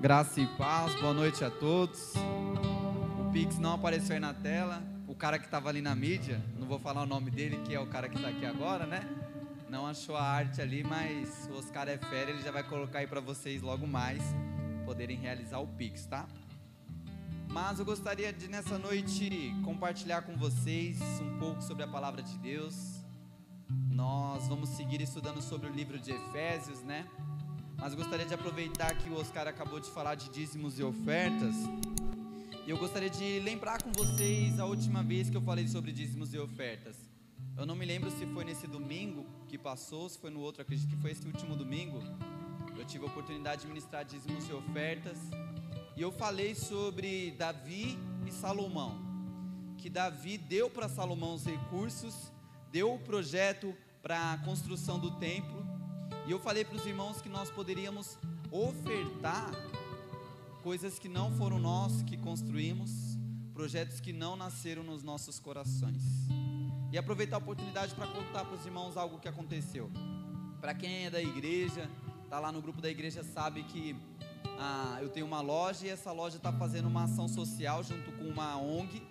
Graça e paz, boa noite a todos. O Pix não apareceu aí na tela. O cara que estava ali na mídia, não vou falar o nome dele, que é o cara que está aqui agora, né? Não achou a arte ali, mas o Oscar é fera, ele já vai colocar aí para vocês logo mais poderem realizar o Pix, tá? Mas eu gostaria de nessa noite compartilhar com vocês um pouco sobre a palavra de Deus. Nós vamos seguir estudando sobre o livro de Efésios, né? Mas gostaria de aproveitar que o Oscar acabou de falar de dízimos e ofertas. E eu gostaria de lembrar com vocês a última vez que eu falei sobre dízimos e ofertas. Eu não me lembro se foi nesse domingo que passou, se foi no outro, acredito que foi esse último domingo. Eu tive a oportunidade de ministrar dízimos e ofertas. E eu falei sobre Davi e Salomão. Que Davi deu para Salomão os recursos, deu o projeto para a construção do templo e eu falei para os irmãos que nós poderíamos ofertar coisas que não foram nós que construímos, projetos que não nasceram nos nossos corações. E aproveitar a oportunidade para contar para os irmãos algo que aconteceu. Para quem é da igreja, está lá no grupo da igreja, sabe que ah, eu tenho uma loja e essa loja está fazendo uma ação social junto com uma ONG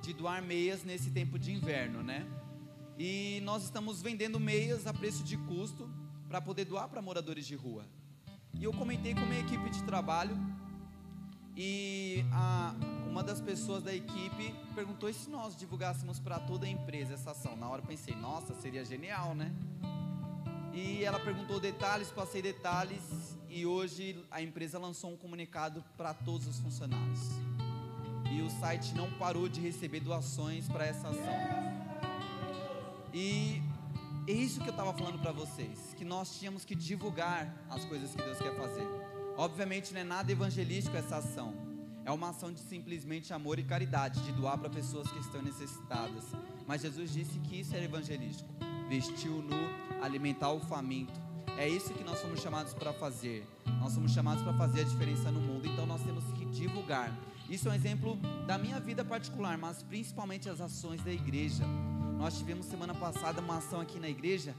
de doar meias nesse tempo de inverno, né? E nós estamos vendendo meias a preço de custo para poder doar para moradores de rua. E eu comentei com minha equipe de trabalho e a, uma das pessoas da equipe perguntou e se nós divulgássemos para toda a empresa essa ação. Na hora eu pensei, nossa, seria genial, né? E ela perguntou detalhes, passei detalhes e hoje a empresa lançou um comunicado para todos os funcionários. E o site não parou de receber doações para essa ação. E é isso que eu estava falando para vocês, que nós tínhamos que divulgar as coisas que Deus quer fazer. Obviamente não é nada evangelístico essa ação. É uma ação de simplesmente amor e caridade, de doar para pessoas que estão necessitadas. Mas Jesus disse que isso era evangelístico. Vestir o nu, alimentar o faminto. É isso que nós somos chamados para fazer. Nós somos chamados para fazer a diferença no mundo. Então nós temos que divulgar. Isso é um exemplo da minha vida particular, mas principalmente as ações da igreja. Nós tivemos semana passada uma ação aqui na igreja.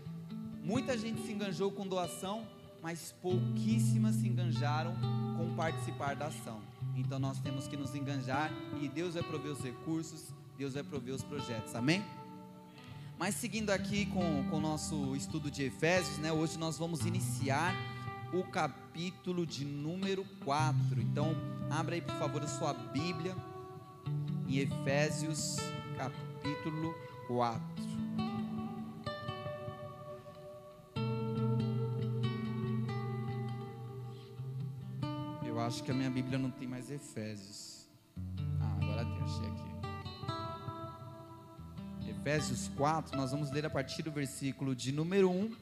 Muita gente se enganjou com doação, mas pouquíssimas se enganjaram com participar da ação. Então nós temos que nos enganjar e Deus vai prover os recursos, Deus vai prover os projetos. Amém? Mas seguindo aqui com, o nosso estudo de Efésios, né? Hoje nós vamos iniciar o capítulo de número 4. Então, abra aí por favor a sua Bíblia em Efésios capítulo 4 quatro. Eu acho que a minha Bíblia não tem mais Efésios. Ah, agora tem, achei aqui. Efésios 4, nós vamos ler a partir do versículo de número 1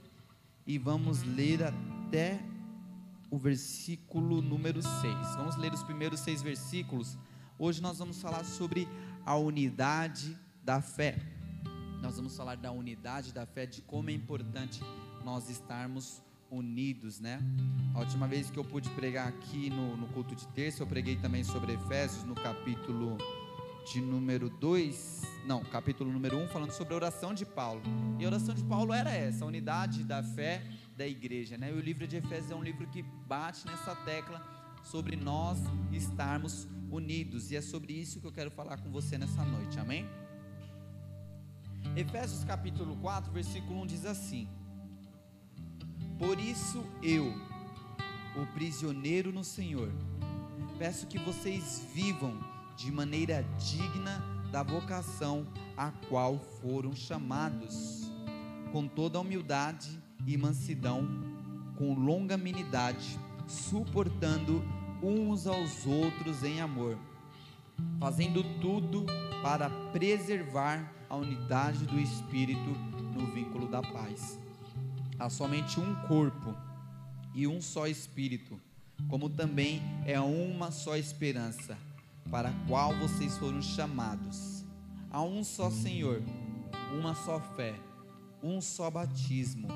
e vamos ler até o versículo número 6. Vamos ler os primeiros seis versículos. Hoje nós vamos falar sobre a unidade da fé nós vamos falar da unidade da fé, de como é importante nós estarmos unidos, né? A última vez que eu pude pregar aqui no, no culto de terça, eu preguei também sobre Efésios, no capítulo de número 2, não, capítulo número 1, um, falando sobre a oração de Paulo. E a oração de Paulo era essa, a unidade da fé da igreja, né? E o livro de Efésios é um livro que bate nessa tecla sobre nós estarmos unidos, e é sobre isso que eu quero falar com você nessa noite, amém? Efésios capítulo 4, versículo 1 diz assim: Por isso eu, o prisioneiro no Senhor, peço que vocês vivam de maneira digna da vocação a qual foram chamados, com toda humildade e mansidão, com longanimidade, suportando uns aos outros em amor, fazendo tudo para preservar a unidade do Espírito no vínculo da paz. Há somente um corpo e um só Espírito, como também é uma só esperança, para a qual vocês foram chamados. Há um só Senhor, uma só fé, um só batismo,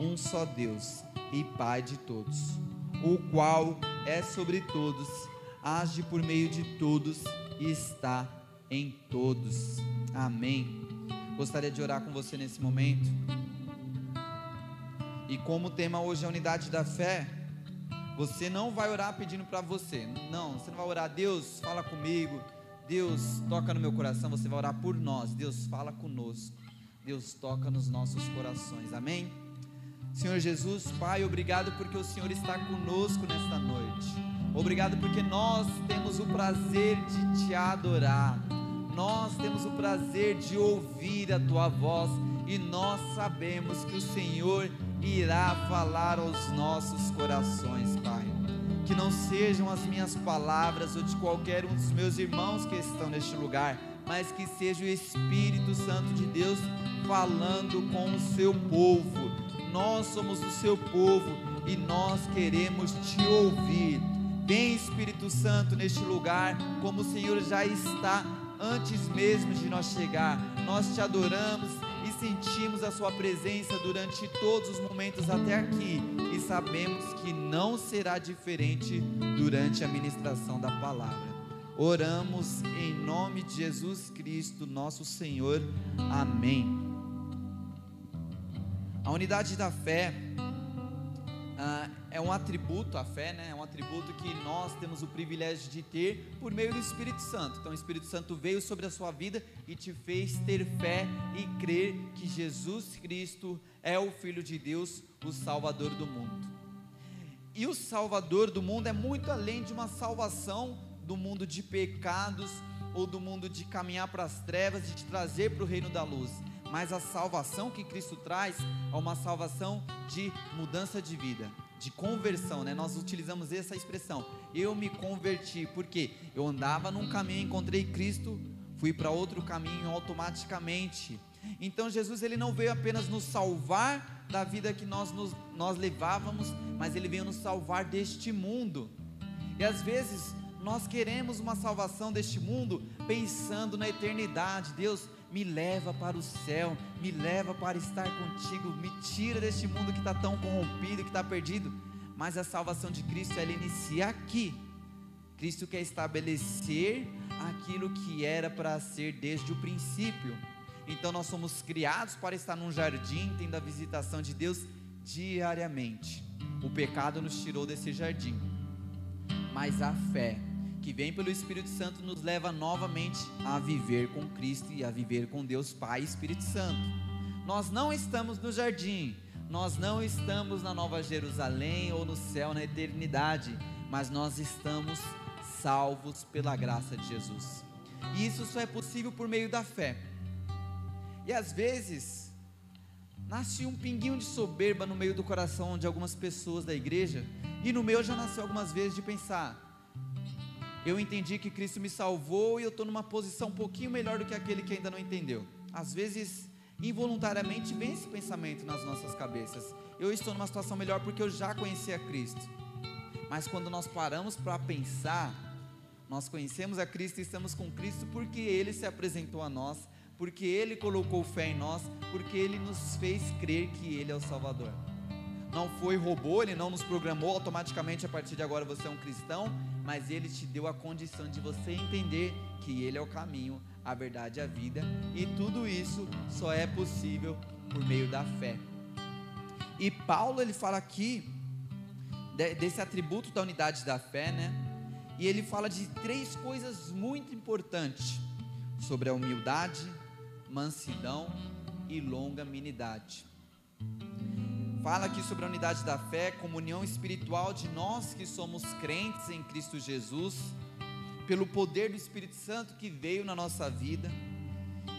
um só Deus e Pai de todos, o qual é sobre todos, age por meio de todos e está em todos. Amém. Gostaria de orar com você nesse momento. E como o tema hoje é a unidade da fé, Você não vai orar pedindo para você. Não, você não vai orar, Deus, fala comigo. Deus, toca no meu coração. Você vai orar por nós. Deus, fala conosco. Deus, toca nos nossos corações. Amém? Senhor Jesus, Pai, obrigado porque o Senhor está conosco nesta noite. Obrigado porque nós temos o prazer de te adorar. Nós temos o prazer de ouvir a tua voz e nós sabemos que o Senhor irá falar aos nossos corações, Pai. Que não sejam as minhas palavras ou de qualquer um dos meus irmãos que estão neste lugar, mas que seja o Espírito Santo de Deus falando com o seu povo. Nós somos o seu povo e nós queremos te ouvir. Vem Espírito Santo neste lugar, como o Senhor já está antes mesmo de nós chegar. Nós te adoramos e sentimos a Sua presença durante todos os momentos até aqui e sabemos que não será diferente durante a ministração da palavra. Oramos em nome de Jesus Cristo, nosso Senhor. Amém. A unidade da fé ah, é um atributo, a fé, né? É um atributo que nós temos o privilégio de ter por meio do Espírito Santo. Então, o Espírito Santo veio sobre a sua vida e te fez ter fé e crer que Jesus Cristo é o Filho de Deus, o Salvador do mundo. E o Salvador do mundo é muito além de uma salvação do mundo de pecados ou do mundo de caminhar para as trevas de trazer para o reino da luz mas a salvação que Cristo traz é uma salvação de mudança de vida, de conversão, né? Nós utilizamos essa expressão. Eu me converti porque eu andava num caminho, encontrei Cristo, fui para outro caminho automaticamente. Então Jesus ele não veio apenas nos salvar da vida que nós nos, nós levávamos, mas ele veio nos salvar deste mundo. E às vezes nós queremos uma salvação deste mundo pensando na eternidade. Deus, me leva para o céu, me leva para estar contigo, me tira deste mundo que está tão corrompido, que está perdido. Mas a salvação de Cristo, ela inicia aqui. Cristo quer estabelecer aquilo que era para ser desde o princípio. Então nós somos criados para estar num jardim, tendo a visitação de Deus diariamente. O pecado nos tirou desse jardim. Mas a fé que vem pelo Espírito Santo nos leva novamente a viver com Cristo e a viver com Deus Pai e Espírito Santo. Nós não estamos no jardim, nós não estamos na Nova Jerusalém ou no céu na eternidade, mas nós estamos salvos pela graça de Jesus. E isso só é possível por meio da fé. E às vezes, nasce um pinguinho de soberba no meio do coração de algumas pessoas da igreja, e no meu já nasceu algumas vezes de pensar: eu entendi que Cristo me salvou e eu estou numa posição um pouquinho melhor do que aquele que ainda não entendeu. Às vezes, involuntariamente, vem esse pensamento nas nossas cabeças. Eu estou numa situação melhor porque eu já conhecia Cristo. Mas quando nós paramos para pensar, nós conhecemos a Cristo e estamos com Cristo porque Ele se apresentou a nós, porque Ele colocou fé em nós, porque Ele nos fez crer que Ele é o Salvador. Não foi robô, Ele não nos programou automaticamente a partir de agora você é um cristão, mas Ele te deu a condição de você entender que Ele é o caminho, a verdade e a vida, e tudo isso só é possível por meio da fé. E Paulo ele fala aqui desse atributo da unidade da fé, né? E ele fala de três coisas muito importantes sobre a humildade, mansidão e longanimidade fala aqui sobre a unidade da fé, comunhão espiritual de nós que somos crentes em Cristo Jesus, pelo poder do Espírito Santo que veio na nossa vida.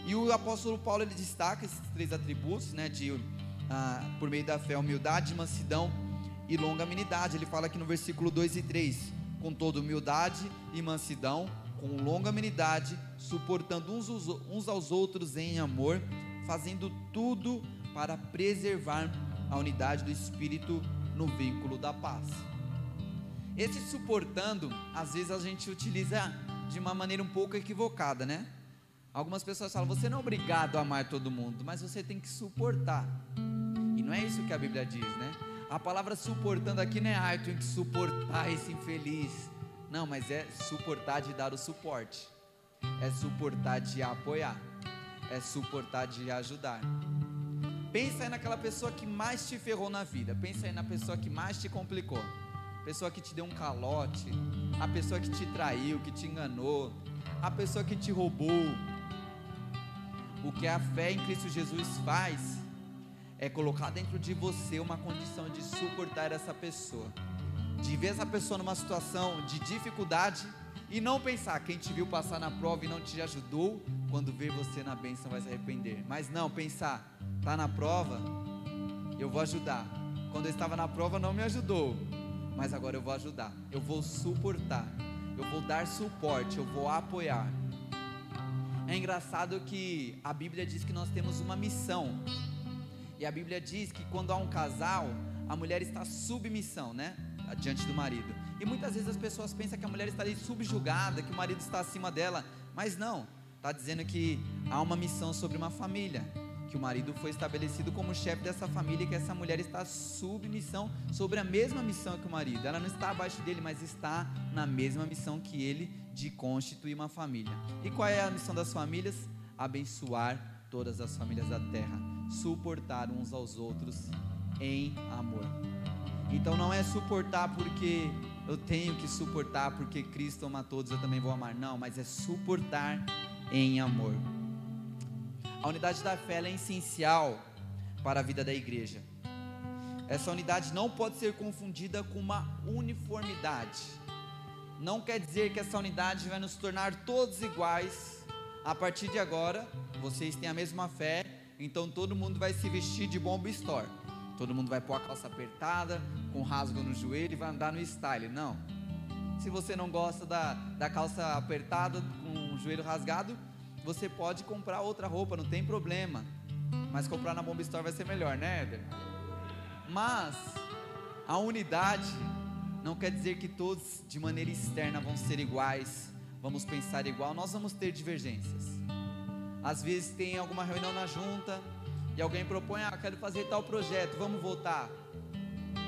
E o apóstolo Paulo ele destaca esses três atributos, né, de ah, por meio da fé, humildade, mansidão e longanimidade. Ele fala aqui no versículo 2 e 3, com toda humildade e mansidão, com longanimidade, suportando uns, uns aos outros em amor, fazendo tudo para preservar a unidade do Espírito no vínculo da paz. Esse suportando, às vezes a gente utiliza de uma maneira um pouco equivocada, né? Algumas pessoas falam, você não é obrigado a amar todo mundo, mas você tem que suportar. E não é isso que a Bíblia diz, né? A palavra suportando aqui não é, ah, eu tenho que suportar esse infeliz. Não, mas é suportar de dar o suporte. É suportar de apoiar. É suportar de ajudar. Pensa aí naquela pessoa que mais te ferrou na vida. Pensa aí na pessoa que mais te complicou. pessoa que te deu um calote, a pessoa que te traiu, que te enganou, a pessoa que te roubou. O que a fé em Cristo Jesus faz é colocar dentro de você uma condição de suportar essa pessoa, de ver essa pessoa numa situação de dificuldade e não pensar quem te viu passar na prova e não te ajudou, quando ver você na bênção vai se arrepender. Mas não, pensar, tá na prova, eu vou ajudar. Quando eu estava na prova não me ajudou, mas agora eu vou ajudar. Eu vou suportar. Eu vou dar suporte, eu vou apoiar. É engraçado que a Bíblia diz que nós temos uma missão. E a Bíblia diz que quando há um casal, a mulher está submissão, né? Diante do marido. E muitas vezes as pessoas pensam que a mulher está ali subjugada, que o marido está acima dela, mas não. Está dizendo que há uma missão sobre uma família, que o marido foi estabelecido como chefe dessa família, e que essa mulher está submissão sobre a mesma missão que o marido. Ela não está abaixo dele, mas está na mesma missão que ele de constituir uma família. E qual é a missão das famílias? Abençoar todas as famílias da terra, suportar uns aos outros em amor. Então não é suportar porque eu tenho que suportar porque Cristo ama todos, eu também vou amar. Não, mas é suportar em amor. A unidade da fé é essencial para a vida da igreja. Essa unidade não pode ser confundida com uma uniformidade. Não quer dizer que essa unidade vai nos tornar todos iguais. A partir de agora, vocês têm a mesma fé, então todo mundo vai se vestir de bomba store. Todo mundo vai pôr a calça apertada, com rasgo no joelho e vai andar no style. Não. Se você não gosta da, da calça apertada, com o joelho rasgado, você pode comprar outra roupa, não tem problema. Mas comprar na Bomba Store vai ser melhor, né, Éder? Mas a unidade não quer dizer que todos de maneira externa vão ser iguais, vamos pensar igual, nós vamos ter divergências. Às vezes tem alguma reunião na junta, e alguém propõe, ah, quero fazer tal projeto, vamos votar.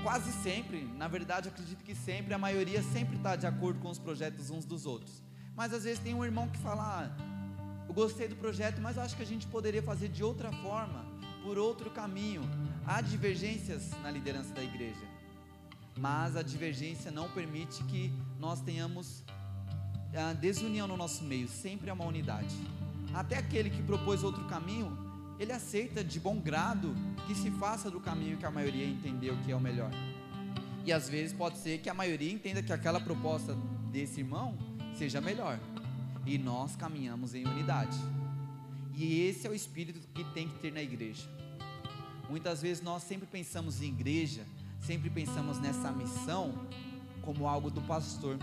Quase sempre, na verdade, acredito que sempre, a maioria sempre está de acordo com os projetos uns dos outros. Mas às vezes tem um irmão que fala, ah, eu gostei do projeto, mas acho que a gente poderia fazer de outra forma, por outro caminho. Há divergências na liderança da igreja, mas a divergência não permite que nós tenhamos a desunião no nosso meio, sempre há uma unidade. Até aquele que propôs outro caminho, ele aceita de bom grado que se faça do caminho que a maioria entendeu que é o melhor. E às vezes pode ser que a maioria entenda que aquela proposta desse irmão seja melhor. E nós caminhamos em unidade. E esse é o espírito que tem que ter na igreja. Muitas vezes nós sempre pensamos em igreja, sempre pensamos nessa missão como algo do pastor,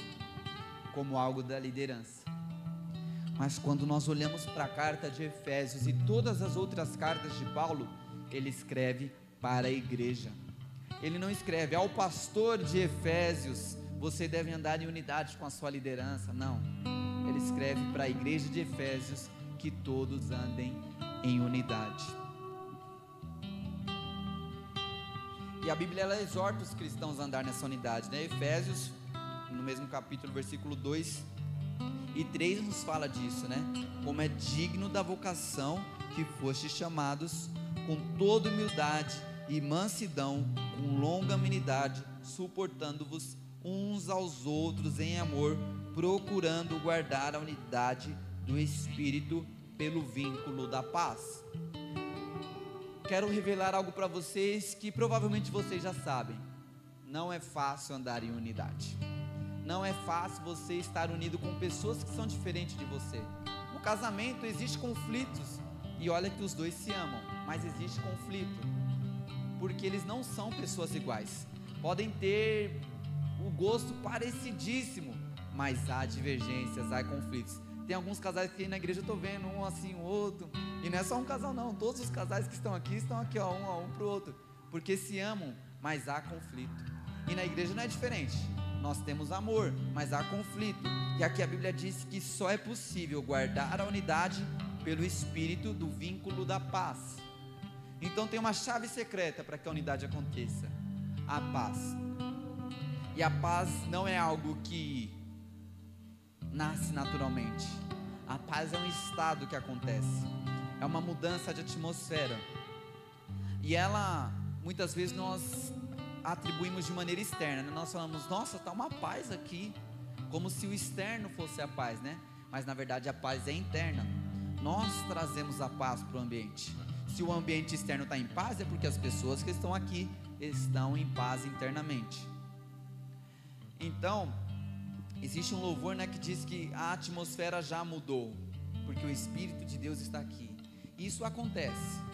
como algo da liderança. Mas quando nós olhamos para a carta de Efésios e todas as outras cartas de Paulo, ele escreve para a igreja. Ele não escreve ao pastor de Efésios, você deve andar em unidade com a sua liderança. Não. Ele escreve para a igreja de Efésios que todos andem em unidade. E a Bíblia ela exorta os cristãos a andar nessa unidade, né? Efésios, no mesmo capítulo, versículo 2, e 3 nos fala disso, né? Como é digno da vocação que foste chamados, com toda humildade e mansidão, com longa amenidade, suportando-vos uns aos outros em amor, procurando guardar a unidade do Espírito pelo vínculo da paz. Quero revelar algo para vocês que provavelmente vocês já sabem. Não é fácil andar em unidade. Não é fácil você estar unido com pessoas que são diferentes de você. No casamento existe conflitos e olha que os dois se amam, mas existe conflito porque eles não são pessoas iguais. Podem ter o gosto parecidíssimo, mas há divergências, há conflitos. Tem alguns casais que na igreja eu estou vendo um assim, o outro. E não é só um casal, não. Todos os casais que estão aqui estão aqui, ó, um a um para o outro. Porque se amam, mas há conflito. E na igreja não é diferente nós temos amor, mas há conflito. E aqui a Bíblia diz que só é possível guardar a unidade pelo espírito do vínculo da paz. Então tem uma chave secreta para que a unidade aconteça: a paz. E a paz não é algo que nasce naturalmente. A paz é um estado que acontece. É uma mudança de atmosfera. E ela, muitas vezes nós atribuímos de maneira externa. Né? Nós falamos, nossa, está uma paz aqui, como se o externo fosse a paz, né? Mas na verdade a paz é interna. Nós trazemos a paz para o ambiente. Se o ambiente externo está em paz, é porque as pessoas que estão aqui estão em paz internamente. Então, existe um louvor né, que diz que a atmosfera já mudou, porque o Espírito de Deus está aqui. Isso acontece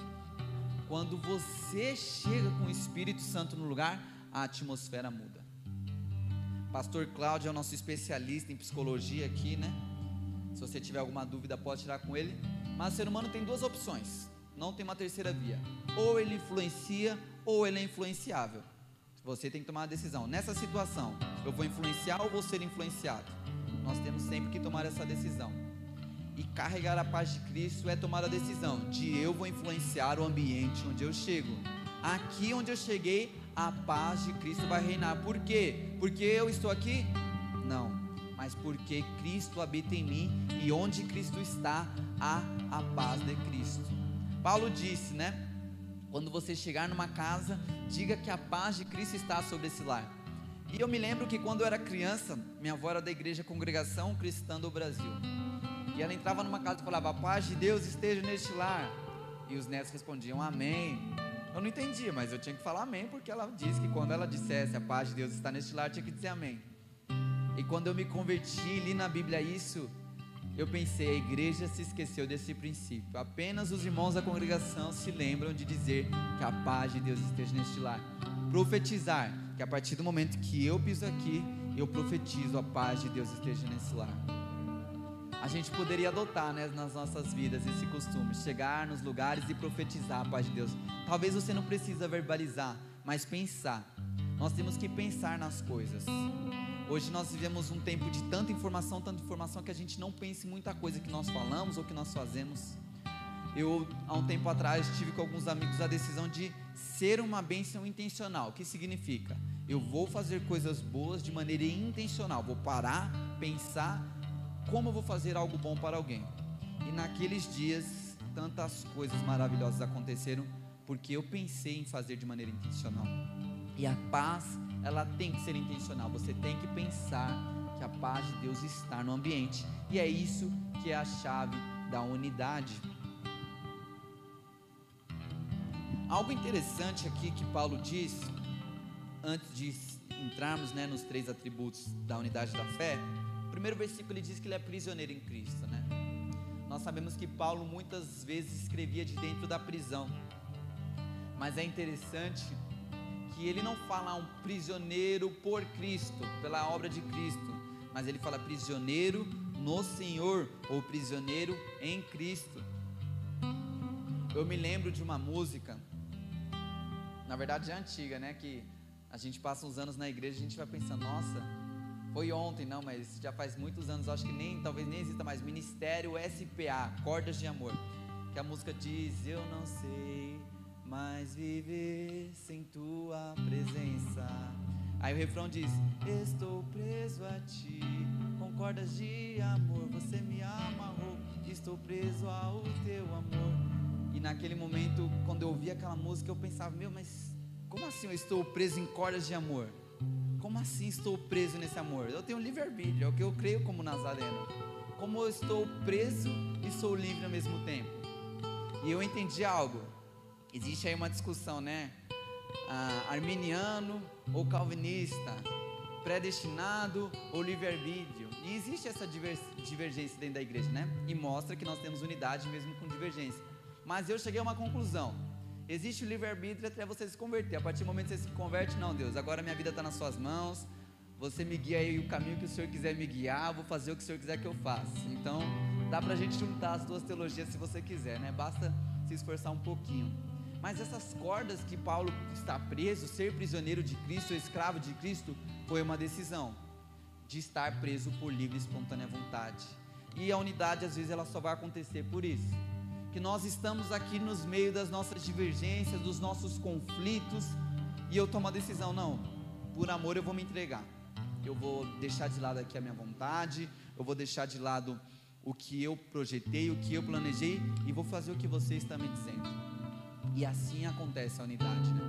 quando você chega com o Espírito Santo no lugar, a atmosfera muda. Pastor Cláudio é o nosso especialista em psicologia aqui, né? Se você tiver alguma dúvida, pode tirar com ele. Mas o ser humano tem duas opções, não tem uma terceira via. Ou ele influencia, ou ele é influenciável. Você tem que tomar uma decisão. Nessa situação, eu vou influenciar ou vou ser influenciado? Nós temos sempre que tomar essa decisão. E carregar a paz de Cristo é tomar a decisão de eu vou influenciar o ambiente onde eu chego. Aqui onde eu cheguei, a paz de Cristo vai reinar. Por quê? Porque eu estou aqui? Não, mas porque Cristo habita em mim e onde Cristo está, há a paz de Cristo. Paulo disse, né? Quando você chegar numa casa, diga que a paz de Cristo está sobre esse lar. E eu me lembro que quando eu era criança, minha avó era da igreja Congregação Cristã do Brasil. E ela entrava numa casa e falava: A paz de Deus esteja neste lar. E os netos respondiam: Amém. Eu não entendia, mas eu tinha que falar amém, porque ela disse que quando ela dissesse a paz de Deus está neste lar, tinha que dizer amém. E quando eu me converti, li na Bíblia isso, eu pensei, a igreja se esqueceu desse princípio. Apenas os irmãos da congregação se lembram de dizer que a paz de Deus esteja neste lar. Profetizar, que a partir do momento que eu piso aqui, eu profetizo a paz de Deus esteja nesse lar a gente poderia adotar né, nas nossas vidas esse costume, chegar nos lugares e profetizar a paz de Deus. Talvez você não precisa verbalizar, mas pensar. Nós temos que pensar nas coisas. Hoje nós vivemos um tempo de tanta informação, tanta informação que a gente não pensa em muita coisa que nós falamos ou que nós fazemos. Eu, há um tempo atrás, tive com alguns amigos a decisão de ser uma bênção intencional. O que significa? Eu vou fazer coisas boas de maneira intencional. Vou parar, pensar como eu vou fazer algo bom para alguém? E naqueles dias, tantas coisas maravilhosas aconteceram porque eu pensei em fazer de maneira intencional. E a paz, ela tem que ser intencional. Você tem que pensar que a paz de Deus está no ambiente. E é isso que é a chave da unidade. Algo interessante aqui que Paulo diz, antes de entrarmos né, nos três atributos da unidade da fé, primeiro versículo ele diz que ele é prisioneiro em Cristo, né? Nós sabemos que Paulo muitas vezes escrevia de dentro da prisão. Mas é interessante que ele não fala um prisioneiro por Cristo, pela obra de Cristo, mas ele fala prisioneiro no Senhor ou prisioneiro em Cristo. Eu me lembro de uma música, na verdade é antiga, né? Que a gente passa uns anos na igreja e a gente vai pensando, nossa, foi ontem, não, mas já faz muitos anos, acho que nem, talvez nem exista mais, Ministério SPA, Cordas de Amor, que a música diz, eu não sei mais viver sem tua presença. Aí o refrão diz, estou preso a ti, com cordas de amor, você me amarrou, estou preso ao teu amor. E naquele momento, quando eu ouvi aquela música, eu pensava, meu, mas como assim eu estou preso em cordas de amor? Como assim estou preso nesse amor? Eu tenho livre-arbítrio, é o que eu creio como nazareno. Como eu estou preso e sou livre ao mesmo tempo? E eu entendi algo. Existe aí uma discussão, né? Ah, arminiano ou calvinista, predestinado ou livre-arbítrio. E existe essa divergência dentro da igreja, né? E mostra que nós temos unidade mesmo com divergência. Mas eu cheguei a uma conclusão Existe o livre-arbítrio até você se converter. A partir do momento que você se converte, não, Deus, agora minha vida está nas suas mãos. Você me guia aí o caminho que o Senhor quiser me guiar, vou fazer o que o Senhor quiser que eu faça. Então, dá para a gente juntar as duas teologias se você quiser, né? Basta se esforçar um pouquinho. Mas essas cordas que Paulo está preso, ser prisioneiro de Cristo, escravo de Cristo, foi uma decisão de estar preso por livre e espontânea vontade. E a unidade, às vezes, ela só vai acontecer por isso que nós estamos aqui nos meios das nossas divergências, dos nossos conflitos, e eu tomo a decisão, não, por amor eu vou me entregar. Eu vou deixar de lado aqui a minha vontade, eu vou deixar de lado o que eu projetei, o que eu planejei e vou fazer o que você está me dizendo. E assim acontece a unidade, né?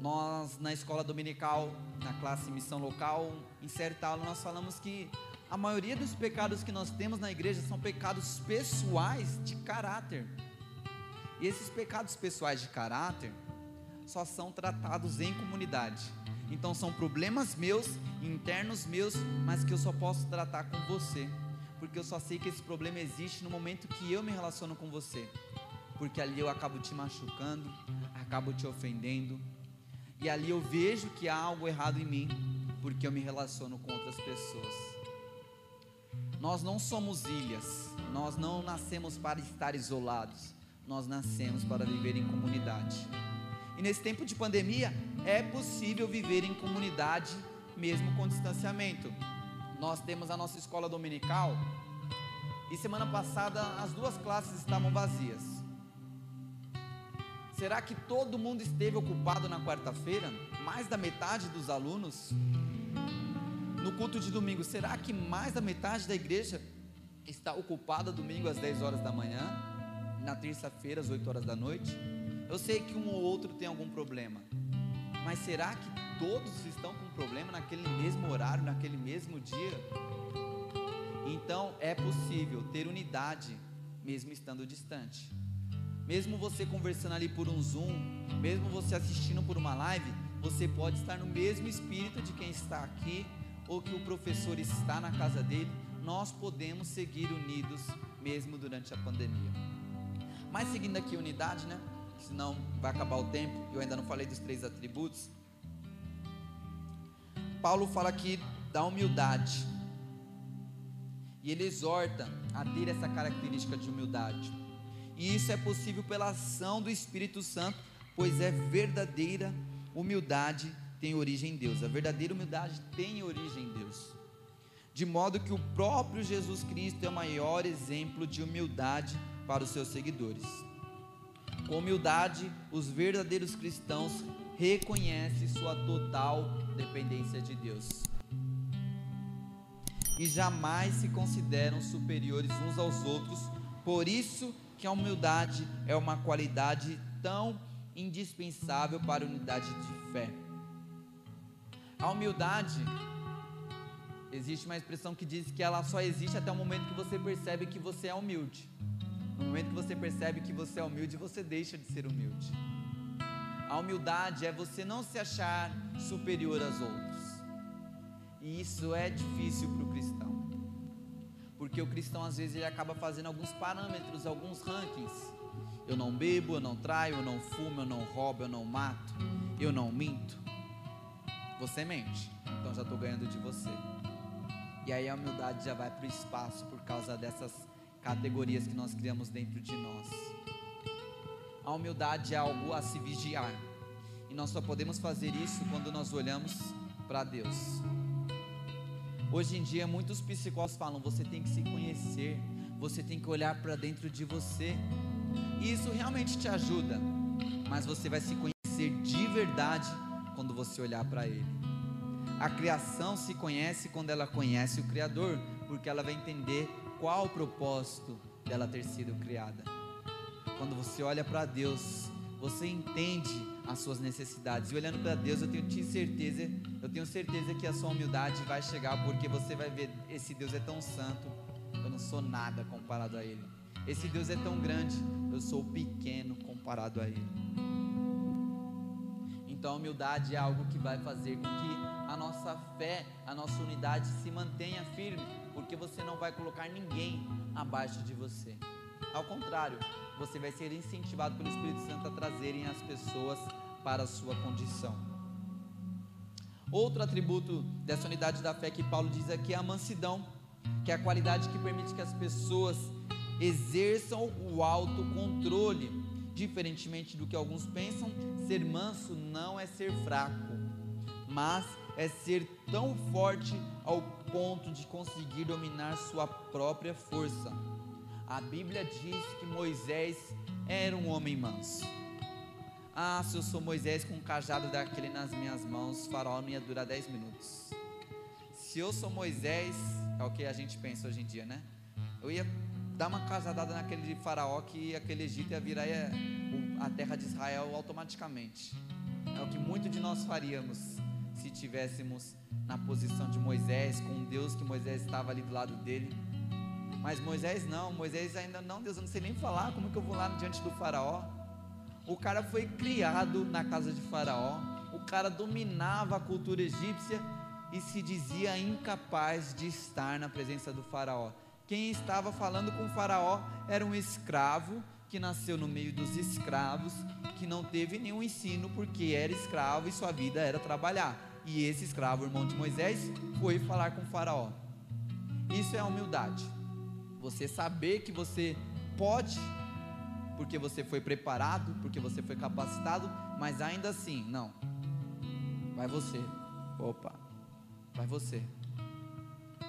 Nós, na escola dominical, na classe missão local, em certa aula, nós falamos que a maioria dos pecados que nós temos na igreja são pecados pessoais de caráter. E esses pecados pessoais de caráter só são tratados em comunidade. Então são problemas meus, internos meus, mas que eu só posso tratar com você. Porque eu só sei que esse problema existe no momento que eu me relaciono com você. Porque ali eu acabo te machucando, acabo te ofendendo. E ali eu vejo que há algo errado em mim, porque eu me relaciono com outras pessoas. Nós não somos ilhas, nós não nascemos para estar isolados, nós nascemos para viver em comunidade. E nesse tempo de pandemia, é possível viver em comunidade mesmo com distanciamento. Nós temos a nossa escola dominical e semana passada as duas classes estavam vazias. Será que todo mundo esteve ocupado na quarta-feira? Mais da metade dos alunos? No culto de domingo, será que mais da metade da igreja está ocupada domingo às 10 horas da manhã? Na terça-feira às 8 horas da noite? Eu sei que um ou outro tem algum problema, mas será que todos estão com problema naquele mesmo horário, naquele mesmo dia? Então é possível ter unidade mesmo estando distante. Mesmo você conversando ali por um Zoom, mesmo você assistindo por uma live, você pode estar no mesmo espírito de quem está aqui ou que o professor está na casa dele. Nós podemos seguir unidos mesmo durante a pandemia. Mas seguindo aqui unidade, né? senão vai acabar o tempo. Eu ainda não falei dos três atributos. Paulo fala aqui da humildade. E ele exorta a ter essa característica de humildade. E isso é possível pela ação do Espírito Santo, pois é verdadeira humildade tem origem em Deus. A verdadeira humildade tem origem em Deus. De modo que o próprio Jesus Cristo é o maior exemplo de humildade para os seus seguidores. Com humildade, os verdadeiros cristãos reconhecem sua total dependência de Deus. E jamais se consideram superiores uns aos outros, por isso que a humildade é uma qualidade tão indispensável para a unidade de fé. A humildade, existe uma expressão que diz que ela só existe até o momento que você percebe que você é humilde. No momento que você percebe que você é humilde, você deixa de ser humilde. A humildade é você não se achar superior aos outros. E isso é difícil para o cristão. Porque o cristão às vezes ele acaba fazendo alguns parâmetros, alguns rankings. Eu não bebo, eu não traio, eu não fumo, eu não roubo, eu não mato, eu não minto. Você mente, então já estou ganhando de você. E aí a humildade já vai para o espaço por causa dessas categorias que nós criamos dentro de nós. A humildade é algo a se vigiar. E nós só podemos fazer isso quando nós olhamos para Deus. Hoje em dia, muitos psicólogos falam: você tem que se conhecer, você tem que olhar para dentro de você. E isso realmente te ajuda, mas você vai se conhecer de verdade quando você olhar para Ele. A criação se conhece quando ela conhece o Criador, porque ela vai entender qual o propósito dela ter sido criada. Quando você olha para Deus, você entende as suas necessidades. E olhando para Deus, eu tenho certeza, eu tenho certeza que a sua humildade vai chegar, porque você vai ver esse Deus é tão santo, eu não sou nada comparado a ele. Esse Deus é tão grande, eu sou pequeno comparado a ele. Então a humildade é algo que vai fazer com que a nossa fé, a nossa unidade se mantenha firme porque você não vai colocar ninguém abaixo de você. Ao contrário, você vai ser incentivado pelo Espírito Santo a trazerem as pessoas para a sua condição. Outro atributo dessa unidade da fé que Paulo diz aqui é a mansidão, que é a qualidade que permite que as pessoas exerçam o autocontrole. Diferentemente do que alguns pensam, ser manso não é ser fraco, mas é ser tão forte ao ponto de conseguir dominar sua própria força. A Bíblia diz que Moisés era um homem manso. Ah, se eu sou Moisés com um cajado daquele nas minhas mãos, faraó não ia durar 10 minutos. Se eu sou Moisés, é o que a gente pensa hoje em dia, né? Eu ia dar uma cajadada naquele faraó que aquele Egito ia virar a terra de Israel automaticamente. É o que muito de nós faríamos se tivéssemos na posição de Moisés, com Deus que Moisés estava ali do lado dele. Mas Moisés não, Moisés ainda não, Deus, eu não sei nem falar, como que eu vou lá diante do faraó? O cara foi criado na casa de faraó, o cara dominava a cultura egípcia e se dizia incapaz de estar na presença do faraó. Quem estava falando com faraó era um escravo que nasceu no meio dos escravos, que não teve nenhum ensino porque era escravo e sua vida era trabalhar. E esse escravo, irmão de Moisés, foi falar com faraó. Isso é humildade. Você saber que você pode, porque você foi preparado, porque você foi capacitado, mas ainda assim, não. Vai você. Opa. Vai você.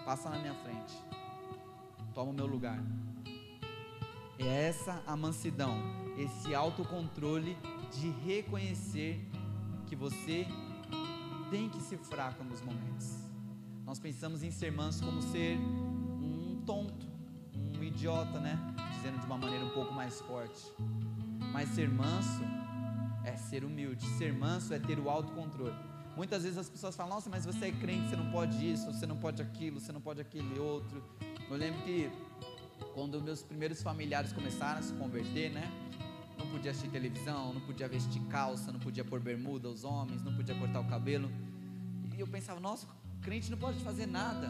Passa na minha frente. Toma o meu lugar. É essa a mansidão, esse autocontrole de reconhecer que você tem que ser fraco nos momentos. Nós pensamos em ser manso como ser um tonto, um idiota, né? Dizendo de uma maneira um pouco mais forte. Mas ser manso é ser humilde. Ser manso é ter o autocontrole. Muitas vezes as pessoas falam: Nossa, mas você é crente, você não pode isso, você não pode aquilo, você não pode aquele outro. Eu lembro que quando meus primeiros familiares começaram a se converter, né? Não podia assistir televisão, não podia vestir calça, não podia pôr bermuda os homens, não podia cortar o cabelo. E eu pensava, nossa, crente não pode fazer nada.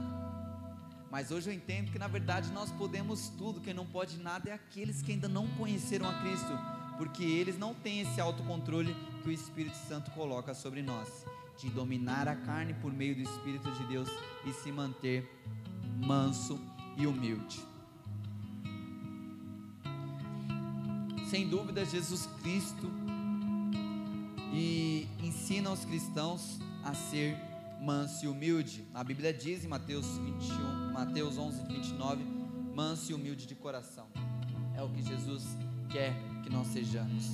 Mas hoje eu entendo que na verdade nós podemos tudo, quem não pode nada é aqueles que ainda não conheceram a Cristo, porque eles não têm esse autocontrole que o Espírito Santo coloca sobre nós, de dominar a carne por meio do Espírito de Deus e se manter manso e humilde. Sem dúvida, Jesus Cristo e ensina aos cristãos a ser manso e humilde. A Bíblia diz em Mateus 21, Mateus 11, 29, manso e humilde de coração. É o que Jesus quer que nós sejamos.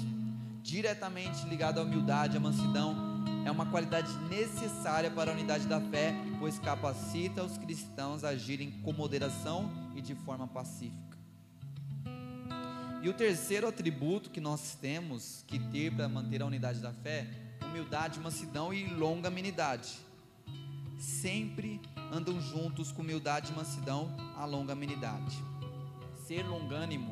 Diretamente ligado à humildade, à mansidão, é uma qualidade necessária para a unidade da fé, pois capacita os cristãos a agirem com moderação e de forma pacífica. E o terceiro atributo que nós temos que ter para manter a unidade da fé, humildade, mansidão e longanimidade. Sempre andam juntos com humildade, mansidão, a longanimidade. Ser longânimo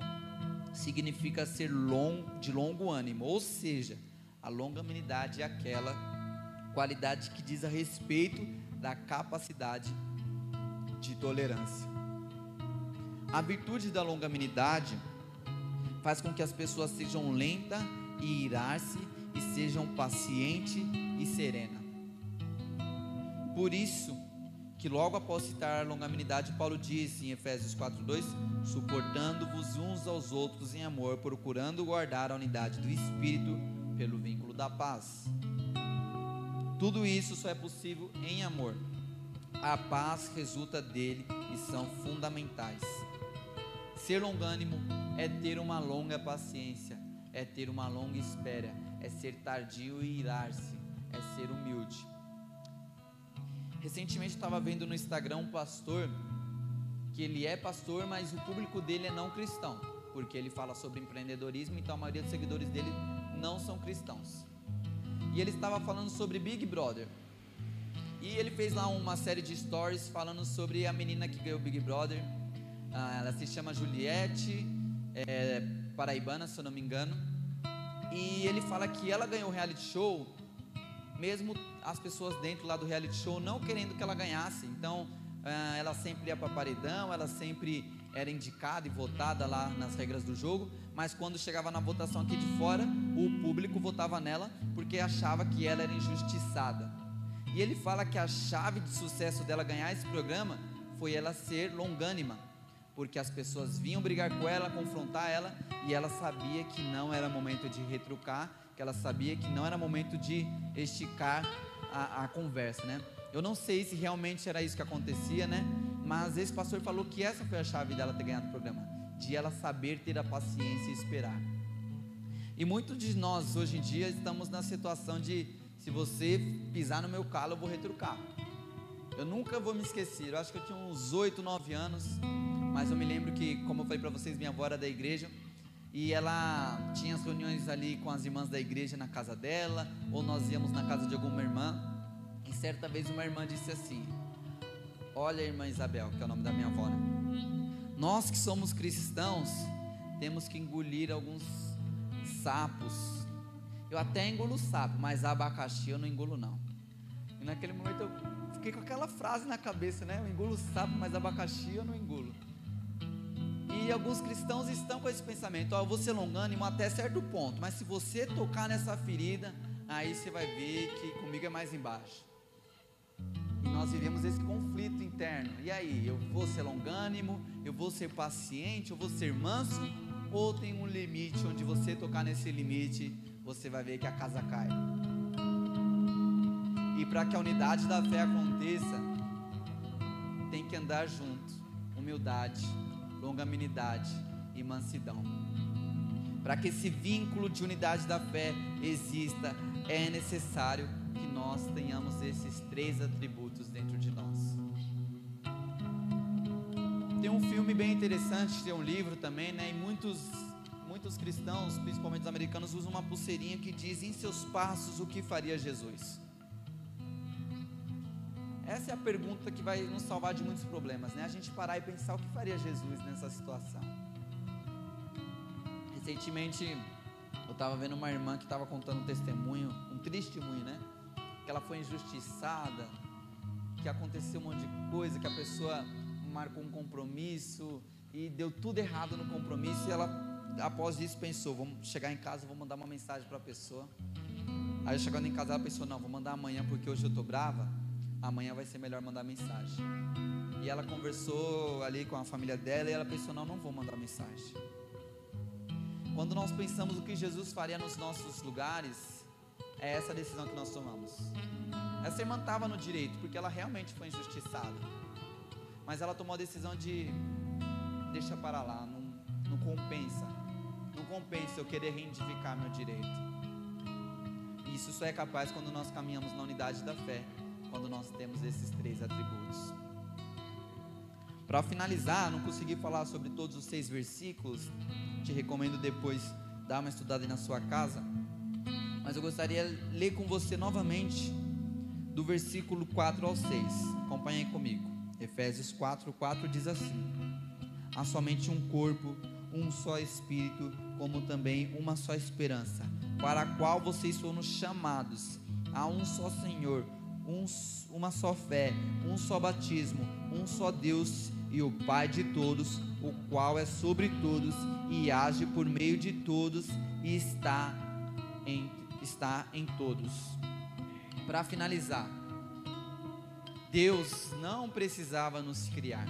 significa ser long, de longo ânimo, ou seja, a longanimidade é aquela qualidade que diz a respeito da capacidade de tolerância. A virtude da longanimidade faz com que as pessoas sejam lentas e irar-se e sejam paciente e serena. Por isso que logo após citar a longanimidade, Paulo disse em Efésios 4:2, suportando-vos uns aos outros em amor, procurando guardar a unidade do espírito pelo vínculo da paz. Tudo isso só é possível em amor. A paz resulta dele e são fundamentais. Ser longânimo é ter uma longa paciência, é ter uma longa espera, é ser tardio e irar-se, é ser humilde. Recentemente estava vendo no Instagram um pastor que ele é pastor, mas o público dele é não cristão, porque ele fala sobre empreendedorismo, então a maioria dos seguidores dele não são cristãos. E ele estava falando sobre Big Brother. E ele fez lá uma série de stories falando sobre a menina que ganhou Big Brother. Ah, ela se chama Juliette, é, paraibana, se eu não me engano. E ele fala que ela ganhou o reality show, mesmo as pessoas dentro lá do reality show não querendo que ela ganhasse. Então, ah, ela sempre ia para paredão, ela sempre era indicada e votada lá nas regras do jogo, mas quando chegava na votação aqui de fora, o público votava nela porque achava que ela era injustiçada. E ele fala que a chave de sucesso dela ganhar esse programa foi ela ser longânima porque as pessoas vinham brigar com ela, confrontar ela, e ela sabia que não era momento de retrucar, que ela sabia que não era momento de esticar a, a conversa, né? Eu não sei se realmente era isso que acontecia, né? Mas esse pastor falou que essa foi a chave dela ter ganhado o programa, de ela saber ter a paciência e esperar. E muitos de nós hoje em dia estamos na situação de se você pisar no meu calo, eu vou retrucar. Eu nunca vou me esquecer. Eu acho que eu tinha uns 8, 9 anos mas eu me lembro que, como eu falei para vocês, minha avó era da igreja. e ela tinha as reuniões ali com as irmãs da igreja na casa dela, ou nós íamos na casa de alguma irmã. E certa vez uma irmã disse assim: Olha, irmã Isabel, que é o nome da minha avó, né? Nós que somos cristãos, temos que engolir alguns sapos. Eu até engulo sapo, mas abacaxi eu não engulo não. E naquele momento eu fiquei com aquela frase na cabeça, né? Eu engulo sapo, mas abacaxi eu não engulo. E alguns cristãos estão com esse pensamento: Ó, oh, eu vou ser longânimo até certo ponto, mas se você tocar nessa ferida, aí você vai ver que comigo é mais embaixo. Nós vivemos esse conflito interno. E aí, eu vou ser longânimo, eu vou ser paciente, eu vou ser manso, ou tem um limite onde você tocar nesse limite, você vai ver que a casa cai. E para que a unidade da fé aconteça, tem que andar junto. Humildade, longanimidade e mansidão. Para que esse vínculo de unidade da fé exista, é necessário que nós tenhamos esses três atributos Tem um filme bem interessante, tem um livro também, né? E muitos muitos cristãos, principalmente os americanos, usam uma pulseirinha que diz em seus passos o que faria Jesus. Essa é a pergunta que vai nos salvar de muitos problemas, né? A gente parar e pensar o que faria Jesus nessa situação. Recentemente, eu estava vendo uma irmã que estava contando um testemunho, um triste testemunho, né? Que ela foi injustiçada, que aconteceu um monte de coisa, que a pessoa marcou um compromisso e deu tudo errado no compromisso e ela, após isso, pensou: vamos chegar em casa, vou mandar uma mensagem para a pessoa. Aí chegando em casa, ela pensou: não, vou mandar amanhã porque hoje eu estou brava amanhã vai ser melhor mandar mensagem. E ela conversou ali com a família dela e ela pensou: não, não vou mandar mensagem. Quando nós pensamos o que Jesus faria nos nossos lugares, é essa decisão que nós tomamos. Essa irmã estava no direito, porque ela realmente foi injustiçada. Mas ela tomou a decisão de deixa para lá, não, não compensa. Não compensa eu querer reivindicar meu direito. Isso só é capaz quando nós caminhamos na unidade da fé quando nós temos esses três atributos. Para finalizar, não consegui falar sobre todos os seis versículos, te recomendo depois dar uma estudada na sua casa, mas eu gostaria de ler com você novamente do versículo 4 ao 6. Acompanhe comigo. Efésios 4, 4 diz assim: Há somente um corpo, um só espírito, como também uma só esperança, para a qual vocês foram chamados. Há um só Senhor um, uma só fé, um só batismo, um só Deus e o Pai de todos, o qual é sobre todos e age por meio de todos e está em, está em todos. Para finalizar, Deus não precisava nos criar.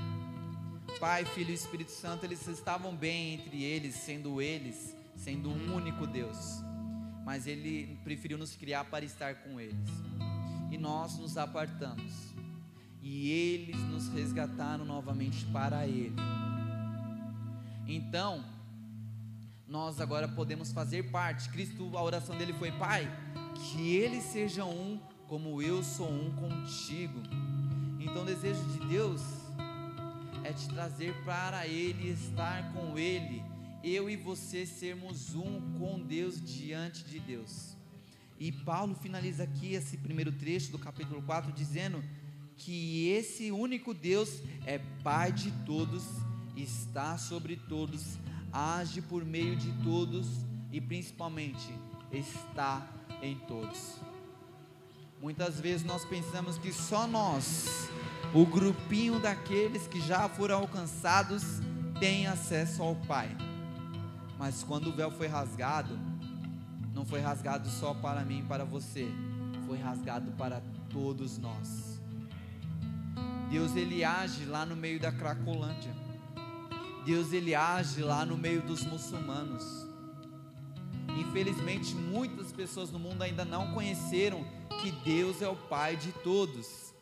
Pai, Filho e Espírito Santo, eles estavam bem entre eles, sendo eles, sendo um único Deus. Mas Ele preferiu nos criar para estar com eles e nós nos apartamos. E eles nos resgataram novamente para Ele. Então, nós agora podemos fazer parte. Cristo, a oração dele foi: Pai, que eles sejam um, como eu sou um contigo. Então, o desejo de Deus é te trazer para Ele, estar com Ele, eu e você sermos um com Deus diante de Deus. E Paulo finaliza aqui esse primeiro trecho do capítulo 4 dizendo que esse único Deus é Pai de todos, está sobre todos, age por meio de todos e principalmente está em todos. Muitas vezes nós pensamos que só nós, o grupinho daqueles que já foram alcançados, tem acesso ao Pai. Mas quando o véu foi rasgado, não foi rasgado só para mim e para você, foi rasgado para todos nós. Deus ele age lá no meio da Cracolândia. Deus ele age lá no meio dos muçulmanos. Infelizmente, muitas pessoas no mundo ainda não conheceram que Deus é o Pai de todos.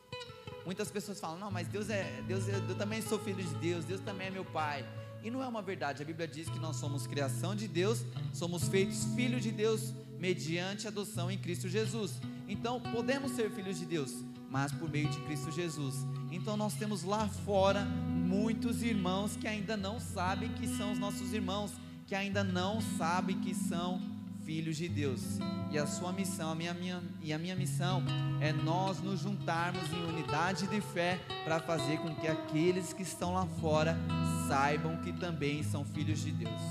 Muitas pessoas falam: "Não, mas Deus é Deus, eu também sou filho de Deus, Deus também é meu pai". E não é uma verdade. A Bíblia diz que nós somos criação de Deus, somos feitos filhos de Deus mediante adoção em Cristo Jesus. Então, podemos ser filhos de Deus, mas por meio de Cristo Jesus. Então, nós temos lá fora muitos irmãos que ainda não sabem que são os nossos irmãos, que ainda não sabem que são filhos de Deus. E a sua missão, a minha, minha, e a minha missão é nós nos juntarmos em unidade de fé para fazer com que aqueles que estão lá fora saibam que também são filhos de Deus.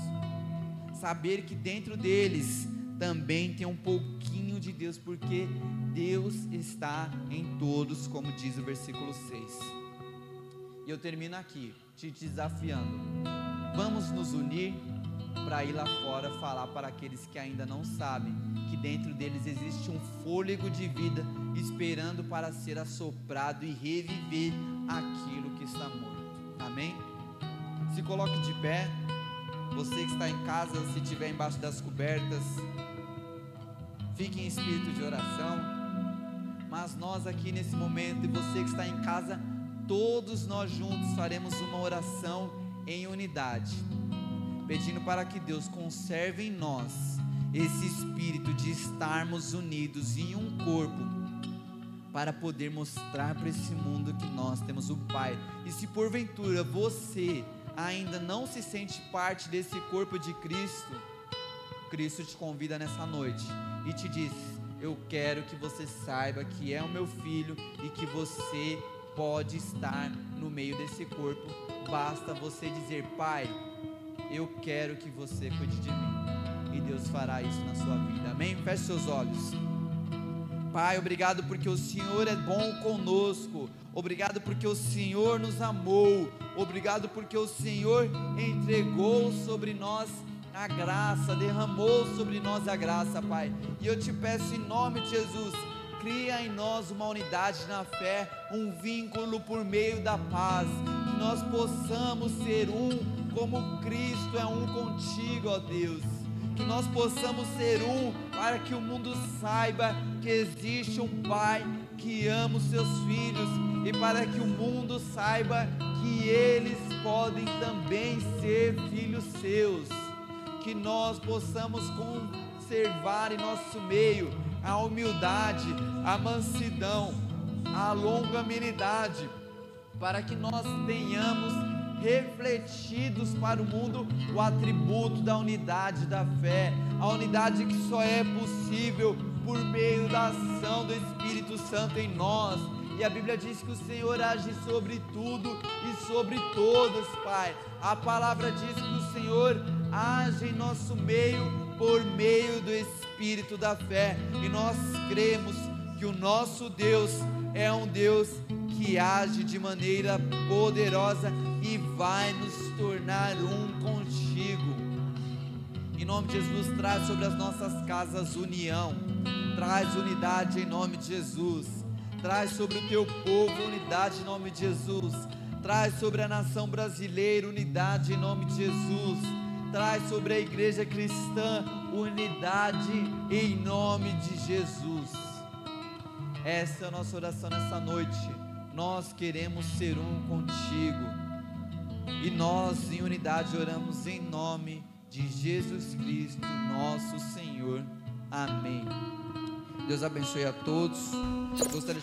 Saber que dentro deles também tem um pouquinho de Deus, porque Deus está em todos, como diz o versículo 6. E eu termino aqui, te desafiando. Vamos nos unir para ir lá fora falar para aqueles que ainda não sabem que dentro deles existe um fôlego de vida esperando para ser assoprado e reviver aquilo que está morto. Amém? Se coloque de pé. Você que está em casa, se estiver embaixo das cobertas, fique em espírito de oração. Mas nós aqui nesse momento e você que está em casa, todos nós juntos faremos uma oração em unidade pedindo para que Deus conserve em nós esse espírito de estarmos unidos em um corpo, para poder mostrar para esse mundo que nós temos o Pai. E se porventura você ainda não se sente parte desse corpo de Cristo, Cristo te convida nessa noite e te diz: Eu quero que você saiba que é o meu filho e que você pode estar no meio desse corpo. Basta você dizer: Pai, eu quero que você cuide de mim. E Deus fará isso na sua vida. Amém? Feche seus olhos. Pai, obrigado porque o Senhor é bom conosco. Obrigado porque o Senhor nos amou. Obrigado porque o Senhor entregou sobre nós a graça, derramou sobre nós a graça, Pai. E eu te peço em nome de Jesus, cria em nós uma unidade na fé, um vínculo por meio da paz, que nós possamos ser um como Cristo é um contigo, ó Deus. Que nós possamos ser um, para que o mundo saiba que existe um Pai que ama os seus filhos, e para que o mundo saiba que eles podem também ser filhos seus. Que nós possamos conservar em nosso meio a humildade, a mansidão, a longanimidade, para que nós tenhamos refletidos para o mundo o atributo da unidade da fé, a unidade que só é possível por meio da ação do Espírito Santo em nós. E a Bíblia diz que o Senhor age sobre tudo e sobre todos, Pai. A palavra diz que o Senhor age em nosso meio por meio do Espírito da fé. E nós cremos que o nosso Deus é um Deus que age de maneira poderosa e vai nos tornar um contigo. Em nome de Jesus, traz sobre as nossas casas união, traz unidade em nome de Jesus, traz sobre o teu povo unidade em nome de Jesus, traz sobre a nação brasileira unidade em nome de Jesus, traz sobre a igreja cristã unidade em nome de Jesus. Essa é a nossa oração nessa noite. Nós queremos ser um contigo. E nós, em unidade, oramos em nome de Jesus Cristo, nosso Senhor. Amém. Deus abençoe a todos. Gostaria